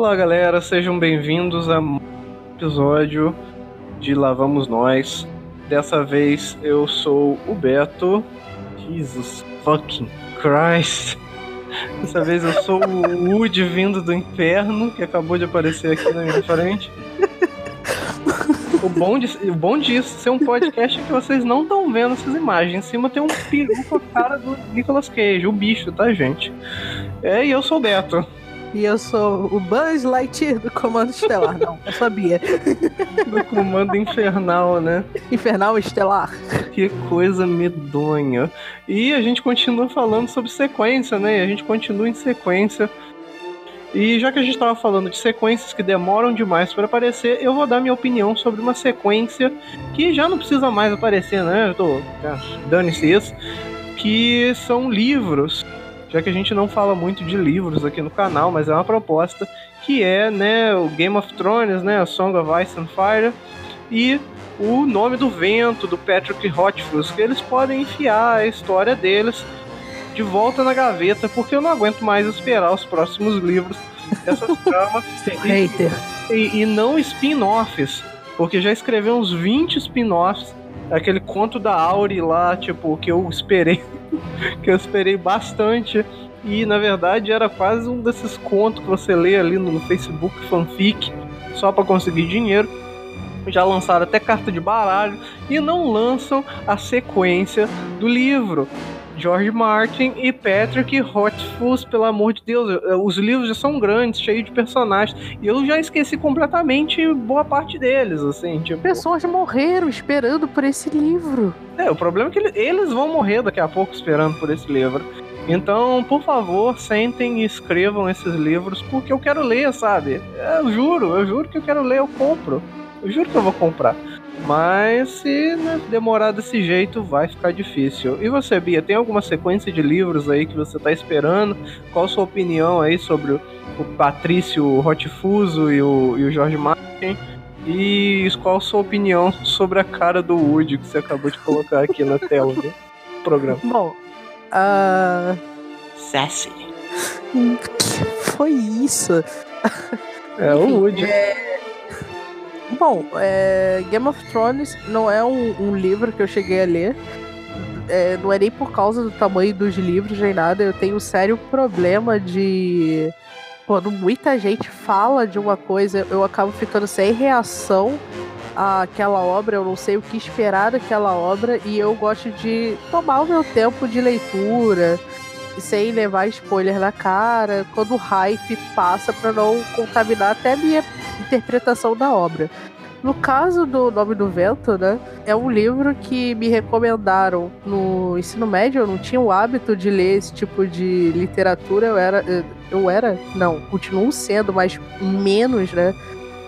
Olá, galera, sejam bem-vindos a um episódio de Lá Vamos Nós. Dessa vez eu sou o Beto. Jesus fucking Christ. Dessa vez eu sou o Woody vindo do inferno, que acabou de aparecer aqui na minha frente. O bom, de, o bom disso ser um podcast é que vocês não estão vendo essas imagens. Em cima tem um peru com a cara do Nicolas Cage, o bicho, tá, gente? É, e eu sou o Beto. E eu sou o Buzz Lightyear do Comando Estelar. Não, eu sabia. Do Comando Infernal, né? Infernal Estelar. Que coisa medonha. E a gente continua falando sobre sequência, né? A gente continua em sequência. E já que a gente estava falando de sequências que demoram demais para aparecer, eu vou dar minha opinião sobre uma sequência que já não precisa mais aparecer, né? Eu tô. Dane-se isso. Que são livros já que a gente não fala muito de livros aqui no canal, mas é uma proposta que é, né, o Game of Thrones, né, a Song of Ice and Fire e o Nome do Vento do Patrick Rothfuss, que eles podem enfiar a história deles de volta na gaveta, porque eu não aguento mais esperar os próximos livros dessas tramas e, e, e não spin-offs, porque já escreveu uns 20 spin-offs aquele conto da Auri lá, tipo, que eu esperei, que eu esperei bastante. E na verdade era quase um desses contos que você lê ali no Facebook fanfic, só para conseguir dinheiro. Já lançaram até carta de baralho e não lançam a sequência do livro. George Martin e Patrick Rothfuss, pelo amor de Deus. Os livros já são grandes, cheios de personagens. E eu já esqueci completamente boa parte deles, assim. Tipo... Pessoas morreram esperando por esse livro. É, o problema é que eles vão morrer daqui a pouco esperando por esse livro. Então, por favor, sentem e escrevam esses livros, porque eu quero ler, sabe? Eu juro, eu juro que eu quero ler, eu compro. Eu juro que eu vou comprar. Mas se né, demorar desse jeito, vai ficar difícil. E você, Bia, tem alguma sequência de livros aí que você está esperando? Qual a sua opinião aí sobre o, o Patrício Rotifuso e o, e o Jorge Martin? E qual a sua opinião sobre a cara do Woody que você acabou de colocar aqui na tela do programa? Bom, uh... Sassy. Que foi isso? É o Woody. É... Bom, é, Game of Thrones não é um, um, livro que eu cheguei a ler. É, não é nem por causa do tamanho dos livros nem nada. Eu tenho um sério problema de. Quando muita gente fala de uma coisa, eu acabo ficando sem reação àquela obra, eu não sei o que esperar daquela obra, e eu gosto de tomar o meu tempo de leitura, sem levar spoiler na cara, quando o hype passa para não contaminar até minha interpretação da obra. No caso do Nome do Vento, né? É um livro que me recomendaram no ensino médio. Eu não tinha o hábito de ler esse tipo de literatura. Eu era. Eu era. Não, continuo sendo, mas menos, né?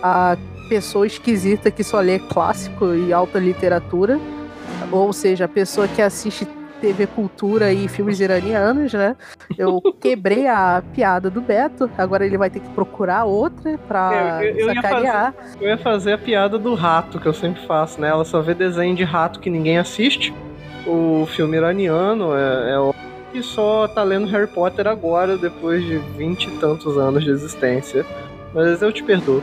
A pessoa esquisita que só lê clássico e alta literatura. Ou seja, a pessoa que assiste TV Cultura e filmes iranianos, né? Eu quebrei a piada do Beto, agora ele vai ter que procurar outra pra eu, eu, sacanear. Ia fazer, eu ia fazer a piada do rato, que eu sempre faço, né? Ela só vê desenho de rato que ninguém assiste. O filme iraniano é, é o que só tá lendo Harry Potter agora, depois de vinte e tantos anos de existência. Mas eu te perdoo.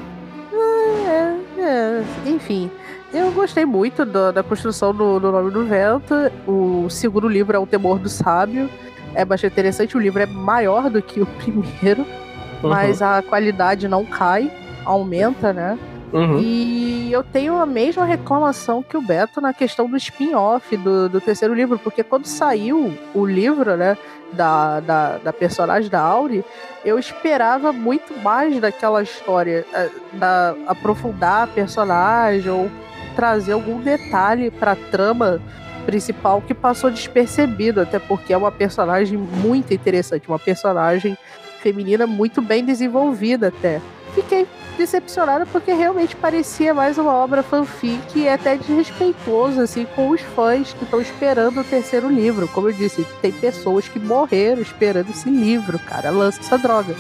É, é, enfim. Eu gostei muito da, da construção do, do, Nome do Vento. O segundo livro é O Temor do Sábio. É bastante interessante. O livro é maior do que o primeiro, uhum. mas a qualidade não cai, aumenta, né? Uhum. E eu tenho a mesma reclamação que o Beto na questão do spin-off do, do terceiro livro, porque quando saiu o livro, né, da, da, da personagem da Auri, eu esperava muito mais daquela história, eh, da, aprofundar a personagem ou trazer algum detalhe para a trama principal que passou despercebido, até porque é uma personagem muito interessante, uma personagem feminina muito bem desenvolvida até. Fiquei decepcionada porque realmente parecia mais uma obra fanfic e é até desrespeitoso assim com os fãs que estão esperando o terceiro livro. Como eu disse, tem pessoas que morreram esperando esse livro, cara, lança essa droga.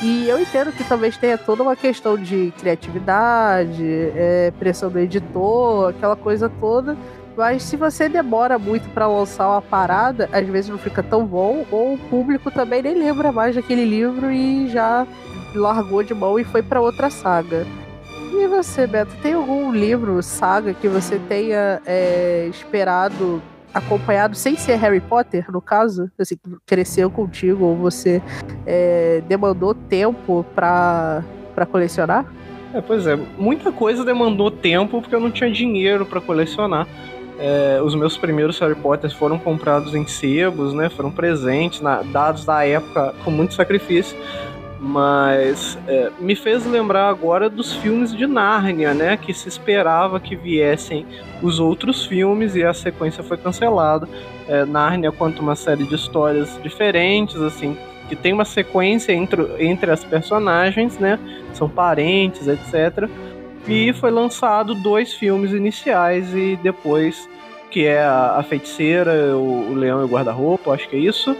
E eu entendo que talvez tenha toda uma questão de criatividade, é, pressão do editor, aquela coisa toda. Mas se você demora muito para lançar uma parada, às vezes não fica tão bom, ou o público também nem lembra mais daquele livro e já largou de mão e foi para outra saga. E você, Beto, tem algum livro, saga, que você tenha é, esperado, acompanhado, sem ser Harry Potter, no caso? Assim, cresceu contigo, ou você é, demandou tempo para colecionar? É, pois é, muita coisa demandou tempo porque eu não tinha dinheiro para colecionar. É, os meus primeiros Harry Potter foram comprados em sebos, né? Foram presentes, na, dados da época com muito sacrifício. Mas é, me fez lembrar agora dos filmes de Nárnia, né? Que se esperava que viessem os outros filmes e a sequência foi cancelada. É, Nárnia conta uma série de histórias diferentes, assim, que tem uma sequência entre, entre as personagens, né? São parentes, etc. E foi lançado dois filmes iniciais e depois, que é a, a Feiticeira, o, o Leão e o Guarda-Roupa, acho que é isso.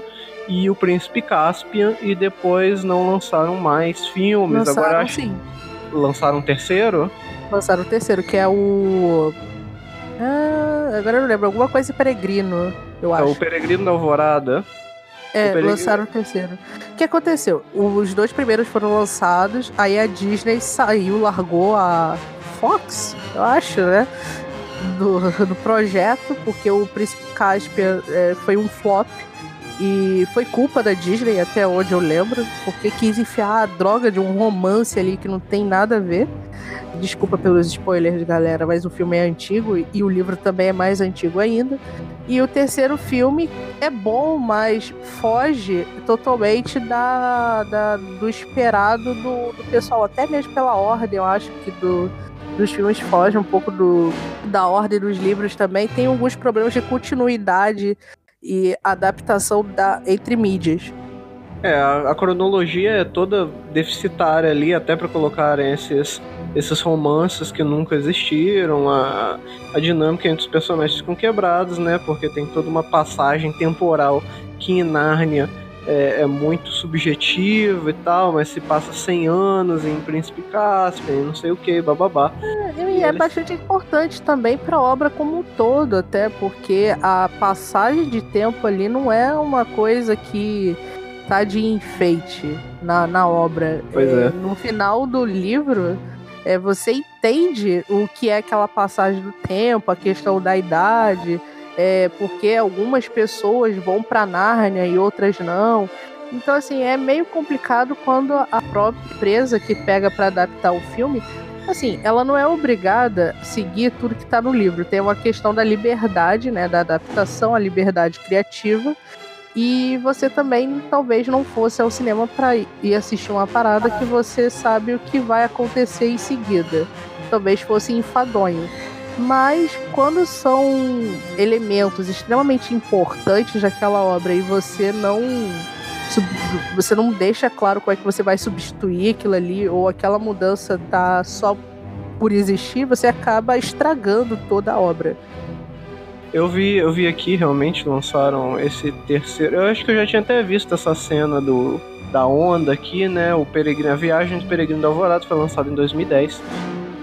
E o Príncipe Caspian, e depois não lançaram mais filmes. Lançaram, Agora acho sim. lançaram um terceiro. Lançaram o terceiro, que é o. Ah, agora eu não lembro, alguma coisa peregrino, eu É acho. o Peregrino da Alvorada. É, O Peregrino- lançaram o terceiro. O que aconteceu? Os dois primeiros foram lançados, aí a Disney saiu, largou a Fox, eu acho, né? Do, do projeto, porque o Príncipe Caspian é, foi um flop. E foi culpa da Disney, até onde eu lembro, porque quis enfiar a droga de um romance ali que não tem nada a ver. Desculpa pelos spoilers, galera, mas o filme é antigo e o livro também é mais antigo ainda. E o terceiro filme é bom, mas foge totalmente da, da- do esperado do, do pessoal, até mesmo pela ordem, eu acho que do, dos filmes foge um pouco do, da ordem dos livros também. Tem alguns problemas de continuidade e adaptação da, entre mídias. É, a, a cronologia é toda deficitária ali, até para colocar esses, esses romances que nunca existiram, a, a dinâmica entre os personagens ficam quebrados, né? Porque tem toda uma passagem temporal que em Nárnia é, é muito subjetiva e tal, mas se passa 100 anos em Príncipe Caspian, e não sei o que, bababá. E é eles- bastante importante também para a obra como um todo, até porque a passagem de tempo ali não é uma coisa que tá de enfeite na, na obra. Pois é. No final do livro, é, você entende o que é aquela passagem do tempo, a questão da idade, é, porque algumas pessoas vão para Nárnia e outras não. Então, assim, é meio complicado quando a própria empresa que pega para adaptar o filme assim, ela não é obrigada a seguir tudo que tá no livro. Tem uma questão da liberdade, né, da adaptação, a liberdade criativa. E você também talvez não fosse ao cinema para ir assistir uma parada que você sabe o que vai acontecer em seguida. Talvez fosse enfadonho. Mas quando são elementos extremamente importantes daquela obra e você não você não deixa claro como é que você vai substituir aquilo ali ou aquela mudança tá só por existir, você acaba estragando toda a obra. Eu vi, eu vi aqui, realmente lançaram esse terceiro. Eu acho que eu já tinha até visto essa cena do da onda aqui, né? O Peregrino, a Viagem do Peregrino da Alvorada foi lançado em 2010.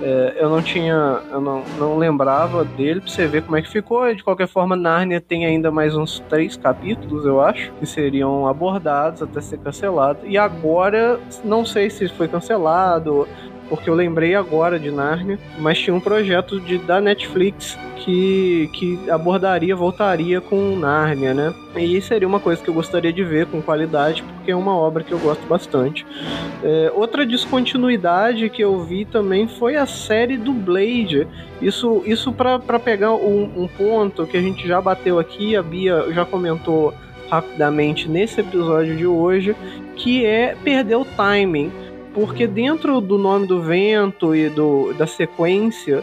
É, eu não tinha, eu não, não lembrava dele pra você ver como é que ficou. De qualquer forma, Nárnia tem ainda mais uns três capítulos, eu acho, que seriam abordados até ser cancelado. E agora, não sei se foi cancelado, porque eu lembrei agora de Nárnia, mas tinha um projeto de, da Netflix que, que abordaria, voltaria com Nárnia, né? E seria uma coisa que eu gostaria de ver com qualidade, porque é uma obra que eu gosto bastante. É, outra descontinuidade que eu vi também foi a série do Blade. Isso, isso para pegar um, um ponto que a gente já bateu aqui, a Bia já comentou rapidamente nesse episódio de hoje, que é perder o timing. Porque dentro do nome do vento e do, da sequência,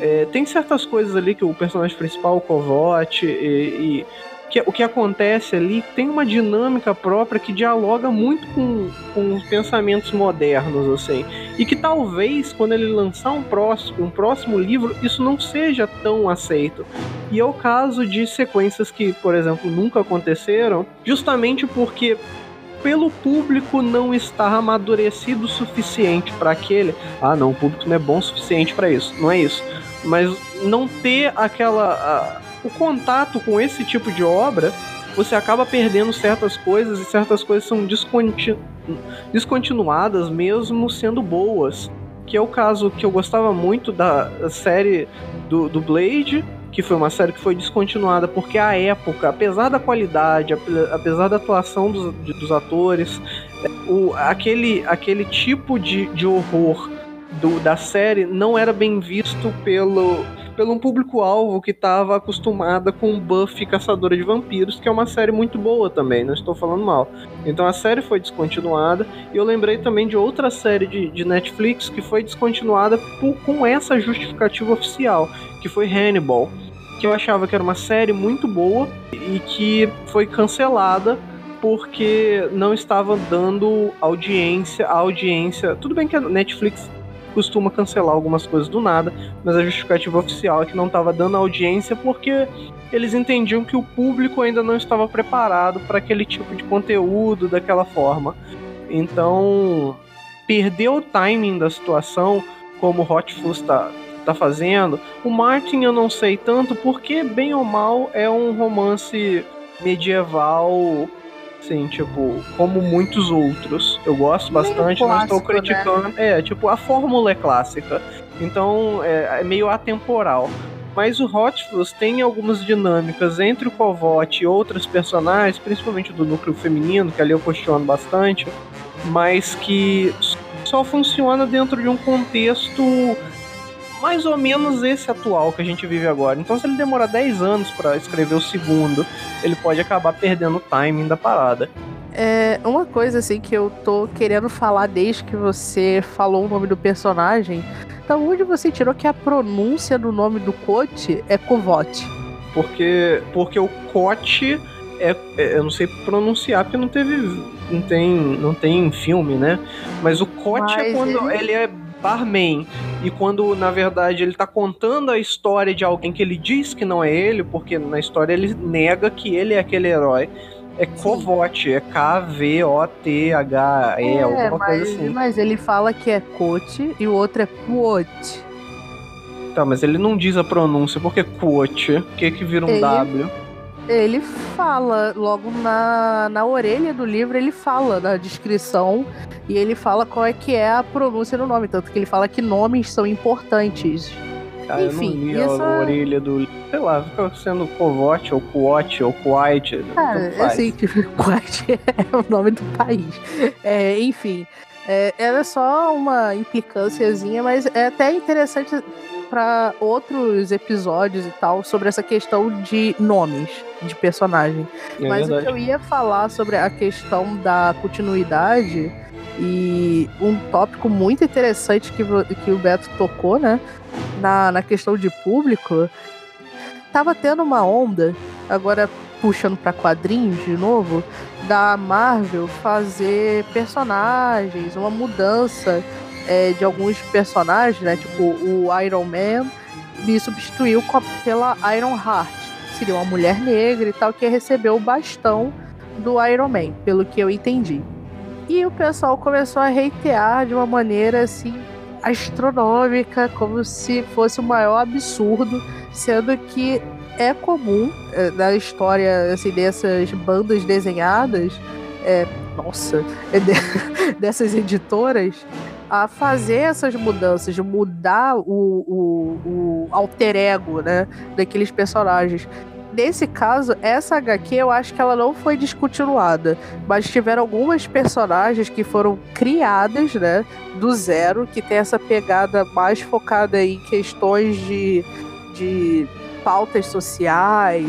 é, tem certas coisas ali que o personagem principal, o Kovote, e, e que, o que acontece ali tem uma dinâmica própria que dialoga muito com, com os pensamentos modernos, assim. E que talvez, quando ele lançar um próximo, um próximo livro, isso não seja tão aceito. E é o caso de sequências que, por exemplo, nunca aconteceram, justamente porque pelo público não estar amadurecido o suficiente para aquele. Ah, não, o público não é bom o suficiente para isso. Não é isso. Mas não ter aquela. a- o contato com esse tipo de obra você acaba perdendo certas coisas e certas coisas são descontinu descontinuadas mesmo sendo boas. Que é o caso que eu gostava muito da série do, do Blade, que foi uma série que foi descontinuada porque a época, apesar da qualidade, apesar da atuação dos, dos atores, o, aquele, aquele tipo de, de horror do, da série não era bem visto pelo pelo um público-alvo que estava acostumada com Buffy Caçadora de Vampiros, que é uma série muito boa também, não estou falando mal. Então a série foi descontinuada, e eu lembrei também de outra série de, de Netflix que foi descontinuada por, com essa justificativa oficial, que foi Hannibal, que eu achava que era uma série muito boa e que foi cancelada porque não estava dando audiência, a audiência. Tudo bem que a Netflix costuma cancelar algumas coisas do nada, mas a justificativa oficial é que não estava dando audiência porque eles entendiam que o público ainda não estava preparado para aquele tipo de conteúdo daquela forma. Então, perder o timing da situação, como Hot Fuzz está tá fazendo. O Martin eu não sei tanto, porque bem ou mal é um romance medieval Sim, tipo, como muitos outros. Eu gosto bastante, clássico, não estou né? criticando. Né? É, tipo, a fórmula é clássica. Então, é, é meio atemporal. Mas o Hot Fuzz tem algumas dinâmicas entre o Kovote e outros personagens, principalmente do núcleo feminino, que ali eu questiono bastante, mas que só funciona dentro de um contexto mais ou menos esse atual que a gente vive agora. Então, se ele demorar 10 anos para escrever o segundo, ele pode acabar perdendo o timing da parada. É, uma coisa assim que eu tô querendo falar desde que você falou o nome do personagem, da onde você tirou que a pronúncia do nome do Cote é Covote? Porque, porque o Cote é, é, eu não sei pronunciar porque não teve não tem não tem filme, né? Mas o Cote é quando ele... ele é barman. E quando, na verdade, ele tá contando a história de alguém que ele diz que não é ele, porque na história ele nega que ele é aquele herói. É Kovote, é K-V-O-T-H-E, é, alguma mas, coisa assim. Mas ele fala que é Cote e o outro é Quote. Tá, mas ele não diz a pronúncia, porque Quote, o que que vira um ele, W? Ele fala, logo na, na orelha do livro, ele fala na descrição e ele fala qual é que é a pronúncia do nome, tanto que ele fala que nomes são importantes. Ah, Enfim, eu não li essa... a orelha do. Sei lá, fica sendo Covote ou Coate ou Kuwait. Cara, eu sei que Kuwait é o nome do país. É, enfim, é, era só uma implicânciazinha, mas é até interessante para outros episódios e tal sobre essa questão de nomes de personagem. É mas verdade. o que eu ia falar sobre a questão da continuidade e um tópico muito interessante que, que o Beto tocou, né? Na, na questão de público. Tava tendo uma onda, agora puxando para quadrinhos de novo, da Marvel fazer personagens, uma mudança é, de alguns personagens, né? Tipo o Iron Man me substituiu pela Iron Heart. Seria uma mulher negra e tal que recebeu o bastão do Iron Man, pelo que eu entendi. E o pessoal começou a reitear de uma maneira assim astronômica, como se fosse o maior absurdo, sendo que é comum é, na história assim, dessas bandas desenhadas, é, nossa, é de, dessas editoras, a fazer essas mudanças, de mudar o, o, o alter ego né, daqueles personagens nesse caso, essa HQ eu acho que ela não foi descontinuada, mas tiveram algumas personagens que foram criadas, né, do zero, que tem essa pegada mais focada em questões de, de pautas sociais,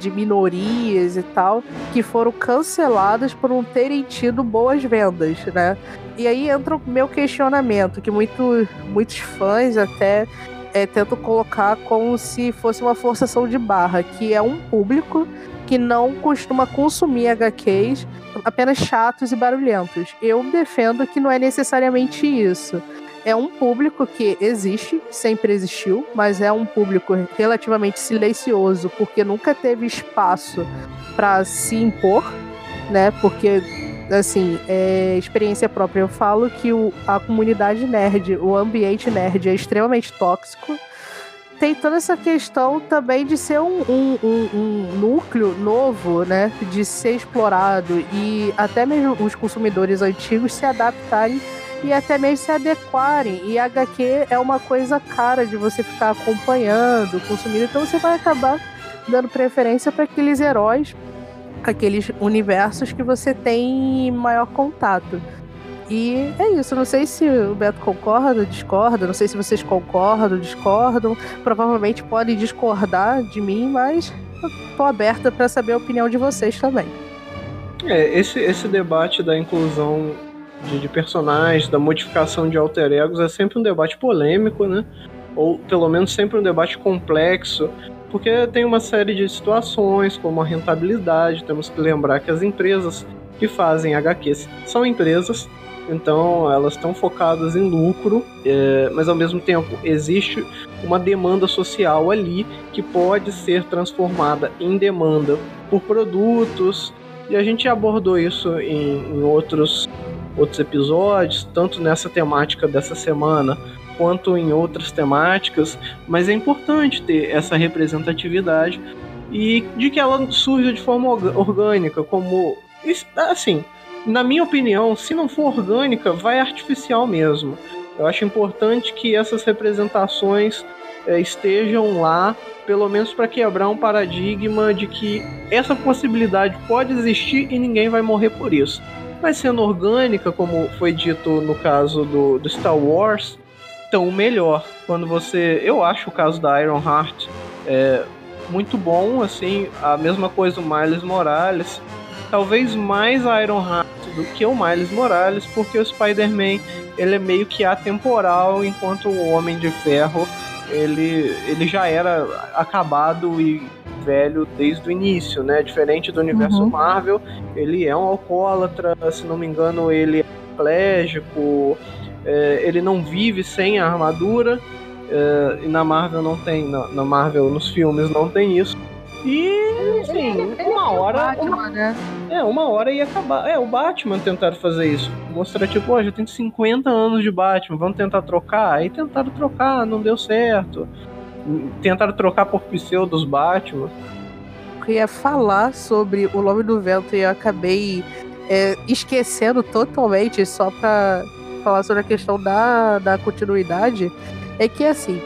de minorias e tal, que foram canceladas por não terem tido boas vendas, né? E aí entra o meu questionamento, que muito, muitos fãs até é, tento colocar como se fosse uma forçação de barra, que é um público que não costuma consumir HQs apenas chatos e barulhentos. Eu defendo que não é necessariamente isso. É um público que existe, sempre existiu, mas é um público relativamente silencioso, porque nunca teve espaço para se impor, né? Porque assim, é experiência própria. Eu falo que o, a comunidade nerd, o ambiente nerd é extremamente tóxico tem toda essa questão também de ser um, um, um, um, núcleo novo, né? De ser explorado e até mesmo os consumidores antigos se adaptarem e até mesmo se adequarem. E HQ é uma coisa cara de você ficar acompanhando, consumindo, então você vai acabar dando preferência para aqueles heróis, aqueles universos que você tem maior contato. E é isso, não sei se o Beto concorda, discorda, não sei se vocês concordam, discordam. Provavelmente podem discordar de mim, mas tô aberta para saber a opinião de vocês também. É, esse, esse debate da inclusão de, de personagens, da modificação de alter egos é sempre um debate polêmico, né? Ou pelo menos sempre um debate complexo, porque tem uma série de situações, como a rentabilidade, temos que lembrar que as empresas que fazem HQs são empresas então elas estão focadas em lucro, é, mas ao mesmo tempo existe uma demanda social ali que pode ser transformada em demanda por produtos. E a gente abordou isso em, em outros, outros episódios, tanto nessa temática dessa semana quanto em outras temáticas, mas é importante ter essa representatividade e de que ela surja de forma orgânica, como assim, na minha opinião, se não for orgânica, vai artificial mesmo. Eu acho importante que essas representações é, estejam lá, pelo menos para quebrar um paradigma de que essa possibilidade pode existir e ninguém vai morrer por isso. Mas sendo orgânica, como foi dito no caso do, do Star Wars, tão melhor. Quando você. Eu acho o caso da Iron Heart é, muito bom, assim, a mesma coisa do Miles Morales. Talvez mais a Iron Heart do que o Miles Morales, porque o Spider-Man ele é meio que atemporal, enquanto o Homem de Ferro ele, ele já era acabado e velho desde o início, né? Diferente do universo uhum. Marvel, ele é um alcoólatra, se não me engano, ele é plégico, é, ele não vive sem a armadura. É, e na Marvel não tem, na, na Marvel, nos filmes não tem isso. E, assim, uma hora. Batman, uma, né? É, uma hora ia acabar. É, o Batman tentaram fazer isso. Mostrar, tipo, ó, já tem 50 anos de Batman, vamos tentar trocar? Aí tentaram trocar, não deu certo. Tentaram trocar por pseudos Batman. Eu ia falar sobre o Nome do Vento e eu acabei é, esquecendo totalmente, só pra falar sobre a questão da, da continuidade. É que, assim,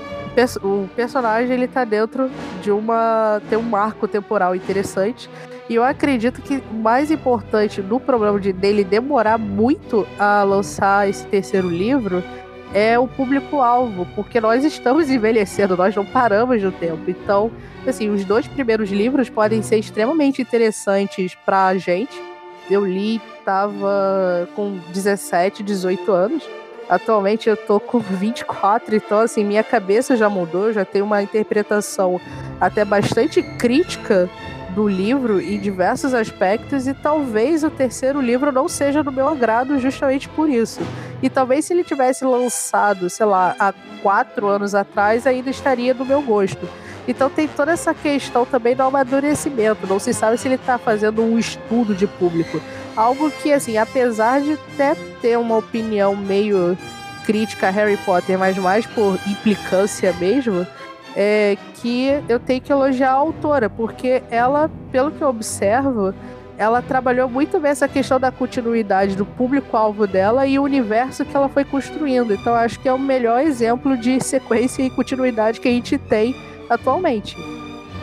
o personagem ele tá dentro de uma tem um marco temporal interessante e eu acredito que o mais importante no problema de dele demorar muito a lançar esse terceiro livro é o público-alvo, porque nós estamos envelhecendo, nós não paramos no tempo. Então, assim, os dois primeiros livros podem ser extremamente interessantes pra gente. Eu li, tava com 17, 18 anos. Atualmente eu tô com 24, então assim, minha cabeça já mudou, já tenho uma interpretação até bastante crítica do livro em diversos aspectos e talvez o terceiro livro não seja do meu agrado justamente por isso. E talvez se ele tivesse lançado, sei lá, há quatro anos atrás, ainda estaria do meu gosto. Então tem toda essa questão também do amadurecimento. Não se sabe se ele está fazendo um estudo de público. Algo que, assim, apesar de até ter uma opinião meio crítica a Harry Potter, mas mais por implicância mesmo, é que eu tenho que elogiar a autora, porque ela, pelo que eu observo, ela trabalhou muito bem essa questão da continuidade do público-alvo dela e o universo que ela foi construindo. Então acho que é o melhor exemplo de sequência e continuidade que a gente tem atualmente.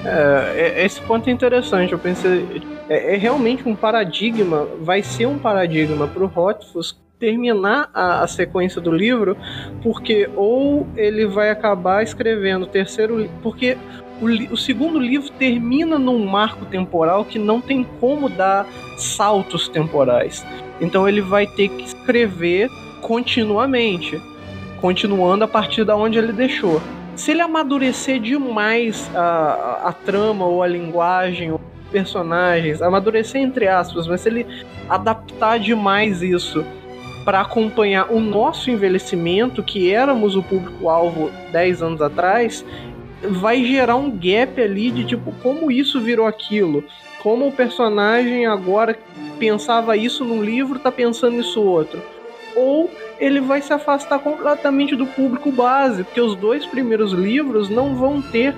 É, é esse ponto é interessante. Eu pensei, é, é realmente um paradigma, vai ser um paradigma para o Rothfuss terminar a, a, sequência do livro, porque ou ele vai acabar escrevendo o terceiro, porque o, o, segundo livro termina num marco temporal que não tem como dar saltos temporais. Então ele vai ter que escrever continuamente, continuando a partir da onde ele deixou. Se ele amadurecer demais a, a, trama ou a linguagem personagens, amadurecer entre aspas, mas se ele adaptar demais isso para acompanhar o nosso envelhecimento, que éramos o público-alvo 10 anos atrás, vai gerar um gap ali de tipo, como isso virou aquilo? Como o personagem agora pensava isso num livro, tá pensando isso outro? Ou ele vai se afastar completamente do público base, porque os dois primeiros livros não vão ter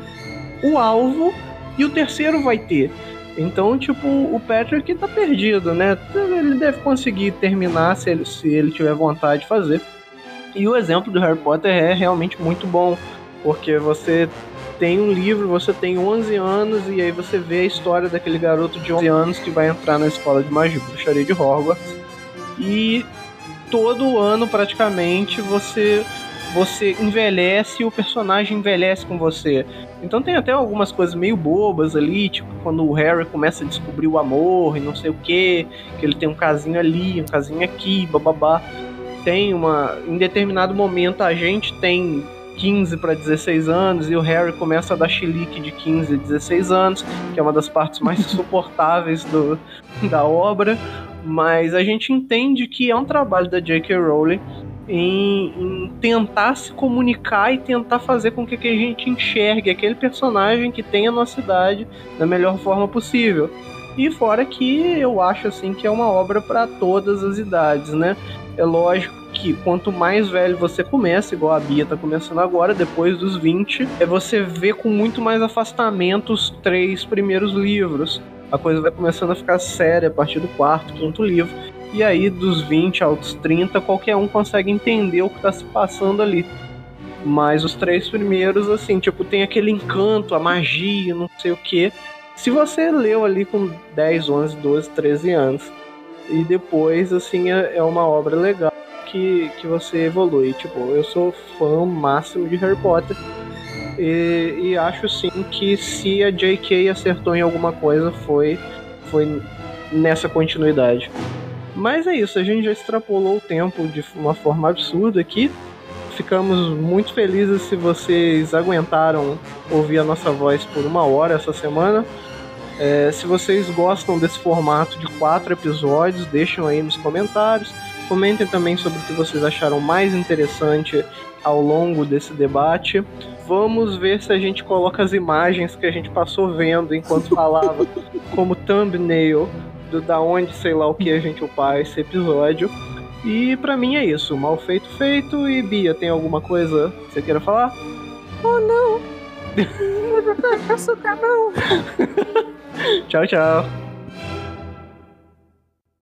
o alvo e o terceiro vai ter. Então, tipo, o Patrick tá perdido, né? Ele deve conseguir terminar se ele, se ele tiver vontade de fazer. E o exemplo do Harry Potter é realmente muito bom, porque você tem um livro, você tem 11 anos e aí você vê a história daquele garoto de 11 anos que vai entrar na escola de magia bruxaria de Hogwarts. E todo ano praticamente você você envelhece e o personagem envelhece com você. Então tem até algumas coisas meio bobas ali, tipo quando o Harry começa a descobrir o amor e não sei o que, que ele tem um casinho ali, um casinho aqui, bababá. Tem uma. Em determinado momento a gente tem 15 para 16 anos e o Harry começa a dar chilique de 15 a 16 anos, que é uma das partes mais insuportáveis do, da obra mas a gente entende que é um trabalho da J.K. Rowling em, em, tentar se comunicar e tentar fazer com que, que a gente enxergue aquele personagem que tem a nossa idade da melhor forma possível. E fora que eu acho assim que é uma obra para todas as idades, né? É lógico que quanto mais velho você começa, igual a Bia tá começando agora, depois dos 20, é você vê com muito mais afastamento os três primeiros livros a coisa vai começando a ficar séria a partir do quarto, quinto livro. E aí, dos 20 aos 30, qualquer um consegue entender o que está se passando ali. Mas os três primeiros, assim, tipo, tem aquele encanto, a magia, não sei o que. Se você leu ali com 10, 11, 12, 13 anos, e depois, assim, é, é uma obra legal que, que você evolui. Tipo, eu sou fã máximo de Harry Potter e, e, acho sim que se a J.K. acertou em alguma coisa foi, foi nessa continuidade. Mas é isso, a gente já extrapolou o tempo de uma forma absurda aqui. Ficamos muito felizes se vocês aguentaram ouvir a nossa voz por uma hora essa semana. É, se vocês gostam desse formato de quatro episódios, deixem aí nos comentários. Comentem também sobre o que vocês acharam mais interessante ao longo desse debate. Vamos ver se a gente coloca as imagens que a gente passou vendo enquanto falava como thumbnail do da onde sei lá o que a gente upar esse episódio. E para mim é isso, mal feito feito. E Bia, tem alguma coisa que você queira falar? Oh não! açúcar não! tchau, tchau.